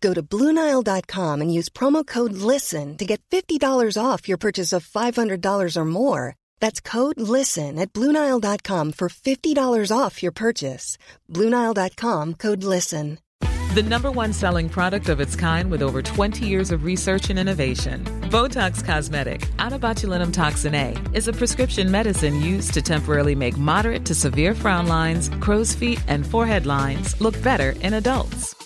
Go to Bluenile.com and use promo code LISTEN to get $50 off your purchase of $500 or more. That's code LISTEN at Bluenile.com for $50 off your purchase. Bluenile.com code LISTEN. The number one selling product of its kind with over 20 years of research and innovation. Botox Cosmetic, out of botulinum toxin A, is a prescription medicine used to temporarily make moderate to severe frown lines, crow's feet, and forehead lines look better in adults.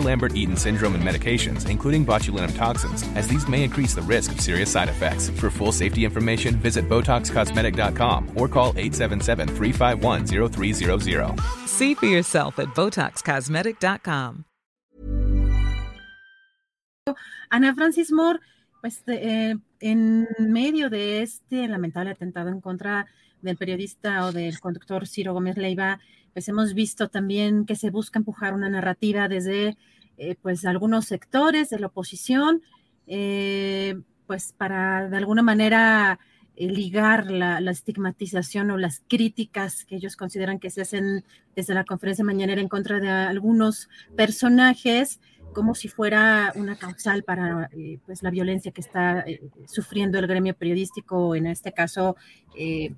Lambert-Eaton syndrome and medications, including botulinum toxins, as these may increase the risk of serious side effects. For full safety information, visit BotoxCosmetic.com or call 877-351-0300. See for yourself at BotoxCosmetic.com. Ana Francis Moore, pues eh, en medio de este lamentable atentado en contra del periodista o del conductor Ciro Gómez Leiva, pues hemos visto también que se busca empujar una narrativa desde eh, pues algunos sectores de la oposición, eh, pues para de alguna manera eh, ligar la, la, estigmatización o las críticas que ellos consideran que se hacen desde la conferencia mañanera en contra de algunos personajes como si fuera una causal para pues la violencia que está sufriendo el gremio periodístico, en este caso,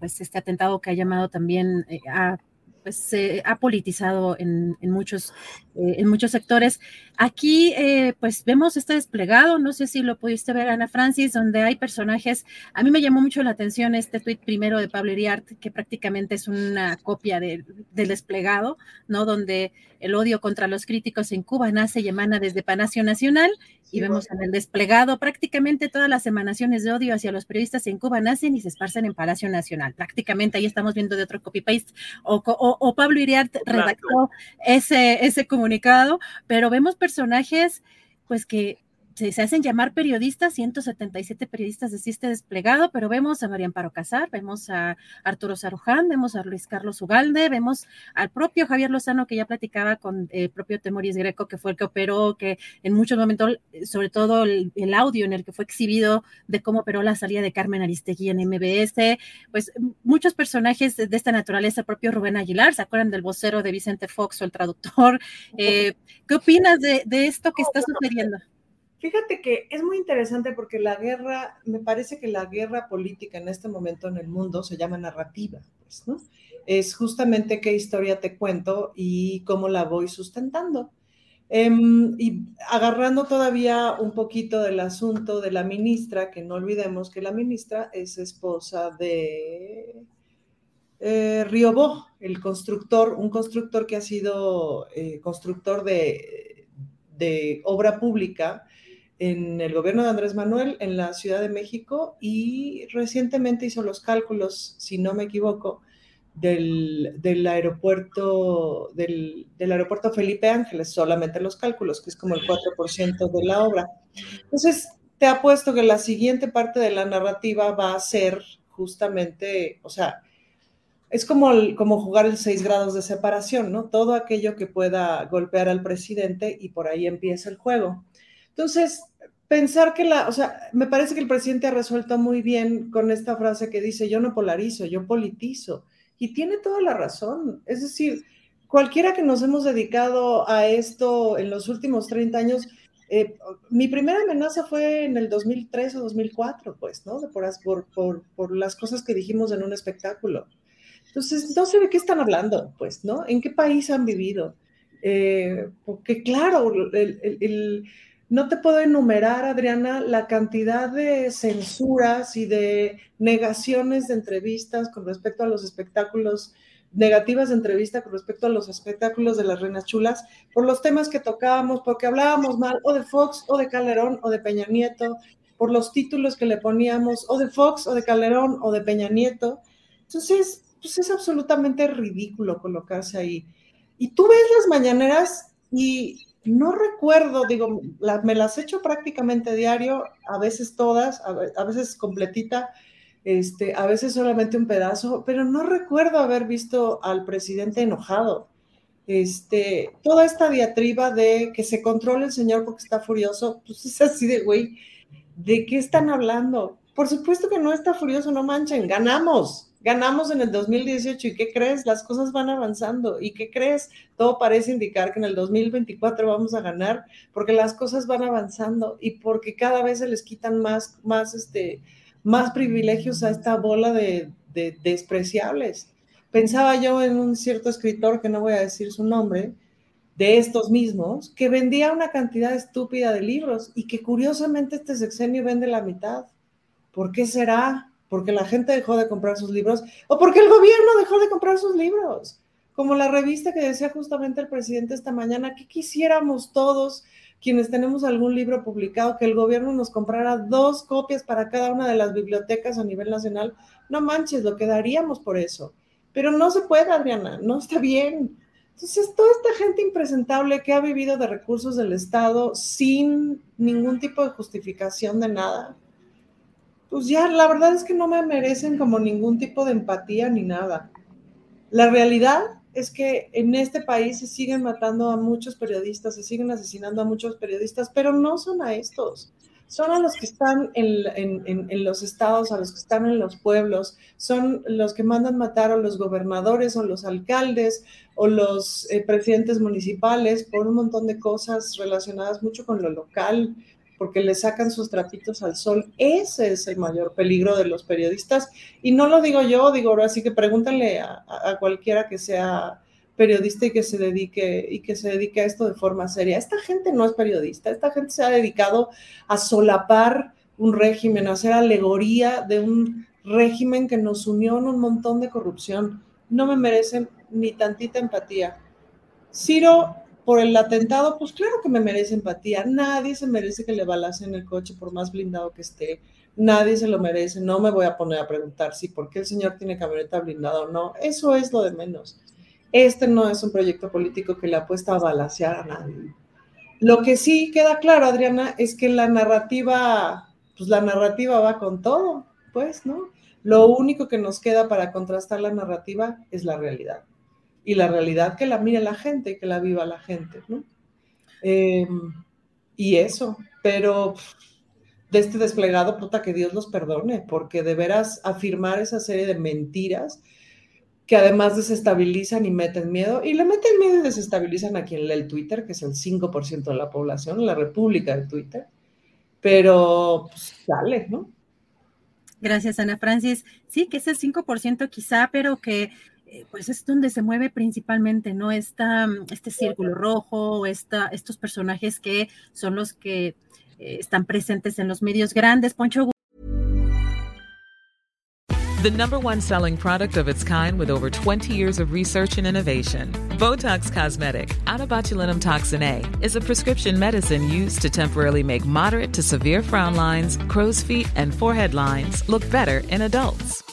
pues este atentado que ha llamado también a pues se ha politizado en, en muchos, eh, en muchos sectores. Aquí, eh, pues vemos este desplegado, no sé si lo pudiste ver, Ana Francis, donde hay personajes. A mí me llamó mucho la atención este tuit primero de Pablo Iriart, que prácticamente es una copia de, del desplegado, ¿no? Donde el odio contra los críticos en Cuba nace y emana desde Palacio Nacional, y vemos en el desplegado prácticamente todas las emanaciones de odio hacia los periodistas en Cuba nacen y se esparcen en Palacio Nacional. Prácticamente ahí estamos viendo de otro copy-paste, o, o, o, Pablo Iriart redactó ese, ese comunicado, pero vemos personajes pues que se, hacen llamar periodistas, 177 periodistas de este desplegado, pero vemos a María Amparo Casar, vemos a Arturo Saruján, vemos a Luis Carlos Ugalde, vemos al propio Javier Lozano que ya platicaba con el propio Temoris Greco, que fue el que operó, que en muchos momentos, sobre todo el, el, audio en el que fue exhibido de cómo operó la salida de Carmen Aristegui en MBS, pues muchos personajes de esta naturaleza, el propio Rubén Aguilar, ¿se acuerdan del vocero de Vicente Fox o el traductor? Eh, ¿Qué opinas de, de esto que está sucediendo? Fíjate que es muy interesante porque la guerra, me parece que la guerra política en este momento en el mundo se llama narrativa, pues, ¿no? Es justamente qué historia te cuento y cómo la voy sustentando. Eh, y agarrando todavía un poquito del asunto de la ministra, que no olvidemos que la ministra es esposa de eh, Riobó, el constructor, un constructor que ha sido eh, constructor de, de obra pública en el gobierno de Andrés Manuel en la Ciudad de México y recientemente hizo los cálculos, si no me equivoco, del, del aeropuerto del, del, aeropuerto Felipe Ángeles, solamente los cálculos, que es como el 4% de la obra. Entonces, te apuesto que la siguiente parte de la narrativa va a ser justamente, o sea, es como, el, como jugar el seis grados de separación, ¿no? Todo aquello que pueda golpear al presidente y por ahí empieza el juego. Entonces, pensar que la, o sea, me parece que el presidente ha resuelto muy bien con esta frase que dice, yo no polarizo, yo politizo. Y tiene toda la razón. Es decir, cualquiera que nos hemos dedicado a esto en los últimos 30 años, eh, mi primera amenaza fue en el 2003 o 2004, pues, ¿no? Por, por, por, las cosas que dijimos en un espectáculo. Entonces, no sé de qué están hablando, pues, ¿no? ¿En qué país han vivido? Eh, porque, claro, el, el, el no te puedo enumerar, Adriana, la cantidad de censuras y de negaciones de entrevistas con respecto a los espectáculos, negativas de entrevista con respecto a los espectáculos de las Reinas Chulas, por los temas que tocábamos, porque hablábamos mal o de Fox o de Calderón o de Peña Nieto, por los títulos que le poníamos o de Fox o de Calderón o de Peña Nieto. Entonces, pues es absolutamente ridículo colocarse ahí. Y tú ves las mañaneras y no recuerdo, digo, me las echo prácticamente diario, a veces todas, a, veces completita, este, a veces solamente un pedazo, pero no recuerdo haber visto al presidente enojado. Este, toda esta diatriba de que se controle el señor porque está furioso, pues es así de, güey, ¿de qué están hablando? Por supuesto que no está furioso, no manchen, ganamos, Ganamos en el 2018 y ¿qué crees? Las cosas van avanzando. ¿Y qué crees? Todo parece indicar que en el 2024 vamos a ganar porque las cosas van avanzando y porque cada vez se les quitan más, más, este, más privilegios a esta bola de, de despreciables. Pensaba yo en un cierto escritor, que no voy a decir su nombre, de estos mismos, que vendía una cantidad estúpida de libros y que curiosamente este sexenio vende la mitad. ¿Por qué será? Porque la gente dejó de comprar sus libros o porque el gobierno dejó de comprar sus libros. Como la revista que decía justamente el presidente esta mañana, que quisiéramos todos quienes tenemos algún libro publicado, que el gobierno nos comprara dos copias para cada una de las bibliotecas a nivel nacional. No manches, lo quedaríamos por eso. Pero no se puede, Adriana, no está bien. Entonces, toda esta gente impresentable que ha vivido de recursos del Estado sin ningún tipo de justificación de nada, pues ya la verdad es que no me merecen como ningún tipo de empatía ni nada. La realidad es que en este país se siguen matando a muchos periodistas, se siguen asesinando a muchos periodistas, pero no son a estos, son a los que están en, los estados, a los que están en los pueblos, son los que mandan matar a los gobernadores o los alcaldes o los eh, presidentes municipales por un montón de cosas relacionadas mucho con lo local, porque le sacan sus trapitos al sol. Ese es el mayor peligro de los periodistas. Y no lo digo yo, digo ahora sí que pregúntale a, cualquiera que sea periodista y que se dedique y que se dedique a esto de forma seria. Esta gente no es periodista, esta gente se ha dedicado a solapar un régimen, a hacer alegoría de un régimen que nos unió en un montón de corrupción. No me merecen ni tantita empatía. Ciro por el atentado, pues claro que me merece empatía. Nadie se merece que le balacen el coche por más blindado que esté. Nadie se lo merece. No me voy a poner a preguntar si por qué el señor tiene camioneta blindada o no. Eso es lo de menos. Este no es un proyecto político que le apuesta a balasear a nadie. Lo que sí queda claro, Adriana, es que la narrativa, pues la narrativa va con todo, pues, ¿no? Lo único que nos queda para contrastar la narrativa es la realidad y la realidad que la mire la gente, que la viva la gente, ¿no? Em, y eso, pero de este desplegado, puta, que Dios los perdone, porque de veras afirmar esa serie de mentiras que además desestabilizan y meten miedo, y le meten miedo y desestabilizan a quien lee el Twitter, que es el 5% de la población, la república de Twitter, pero pues sale, ¿no? Gracias, Ana Francis. Sí, que es el 5% quizá, pero que eh, pues es donde se mueve principalmente, ¿no? Esta, este círculo rojo, esta, estos personajes que son los que eh, están presentes en los medios grandes. Poncho. The number one selling product of its kind with over 20 years of research and innovation. Botox Cosmetic, out toxin A, is a prescription medicine used to temporarily make moderate to severe frown lines, crow's feet, and forehead lines look better in adults.